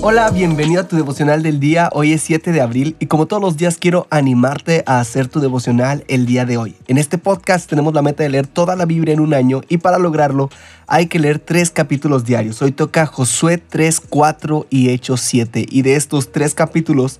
Hola, bienvenido a tu devocional del día. Hoy es 7 de abril y como todos los días quiero animarte a hacer tu devocional el día de hoy. En este podcast tenemos la meta de leer toda la Biblia en un año y para lograrlo hay que leer tres capítulos diarios. Hoy toca Josué 3, 4 y Hechos 7 y de estos tres capítulos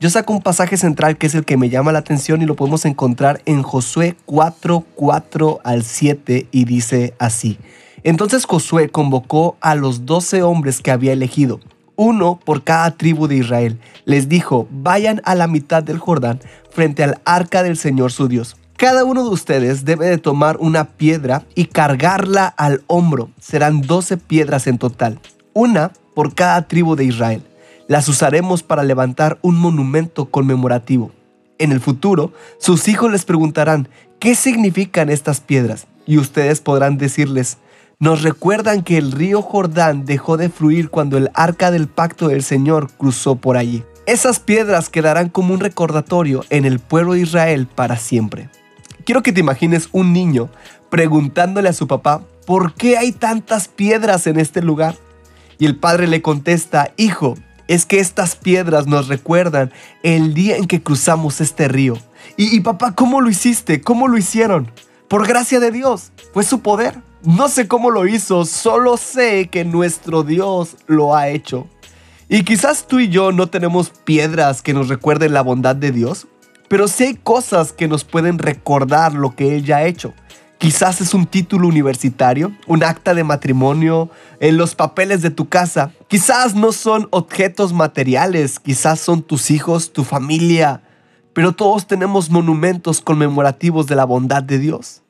yo saco un pasaje central que es el que me llama la atención y lo podemos encontrar en Josué 4, 4 al 7 y dice así. Entonces Josué convocó a los doce hombres que había elegido uno por cada tribu de Israel. Les dijo, vayan a la mitad del Jordán frente al arca del Señor su Dios. Cada uno de ustedes debe de tomar una piedra y cargarla al hombro. Serán doce piedras en total, una por cada tribu de Israel. Las usaremos para levantar un monumento conmemorativo. En el futuro, sus hijos les preguntarán, ¿qué significan estas piedras? Y ustedes podrán decirles, nos recuerdan que el río Jordán dejó de fluir cuando el arca del pacto del Señor cruzó por allí. Esas piedras quedarán como un recordatorio en el pueblo de Israel para siempre. Quiero que te imagines un niño preguntándole a su papá, ¿por qué hay tantas piedras en este lugar? Y el padre le contesta, hijo, es que estas piedras nos recuerdan el día en que cruzamos este río. Y, papá, ¿cómo lo hiciste? ¿Cómo lo hicieron? Por gracia de Dios, fue su poder. No sé cómo lo hizo, solo sé que nuestro Dios lo ha hecho. Y quizás tú y yo no tenemos piedras que nos recuerden la bondad de Dios, pero sí hay cosas que nos pueden recordar lo que Él ya ha hecho. Quizás es un título universitario, un acta de matrimonio, en los papeles de tu casa. Quizás no son objetos materiales, quizás son tus hijos, tu familia, pero todos tenemos monumentos conmemorativos de la bondad de Dios.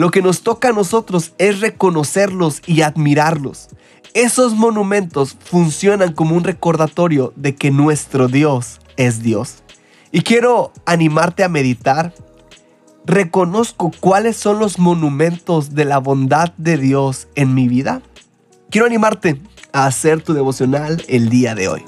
Lo que nos toca a nosotros es reconocerlos y admirarlos. Esos monumentos funcionan como un recordatorio de que nuestro Dios es Dios. Y quiero animarte a meditar. ¿Reconozco cuáles son los monumentos de la bondad de Dios en mi vida? Quiero animarte a hacer tu devocional el día de hoy.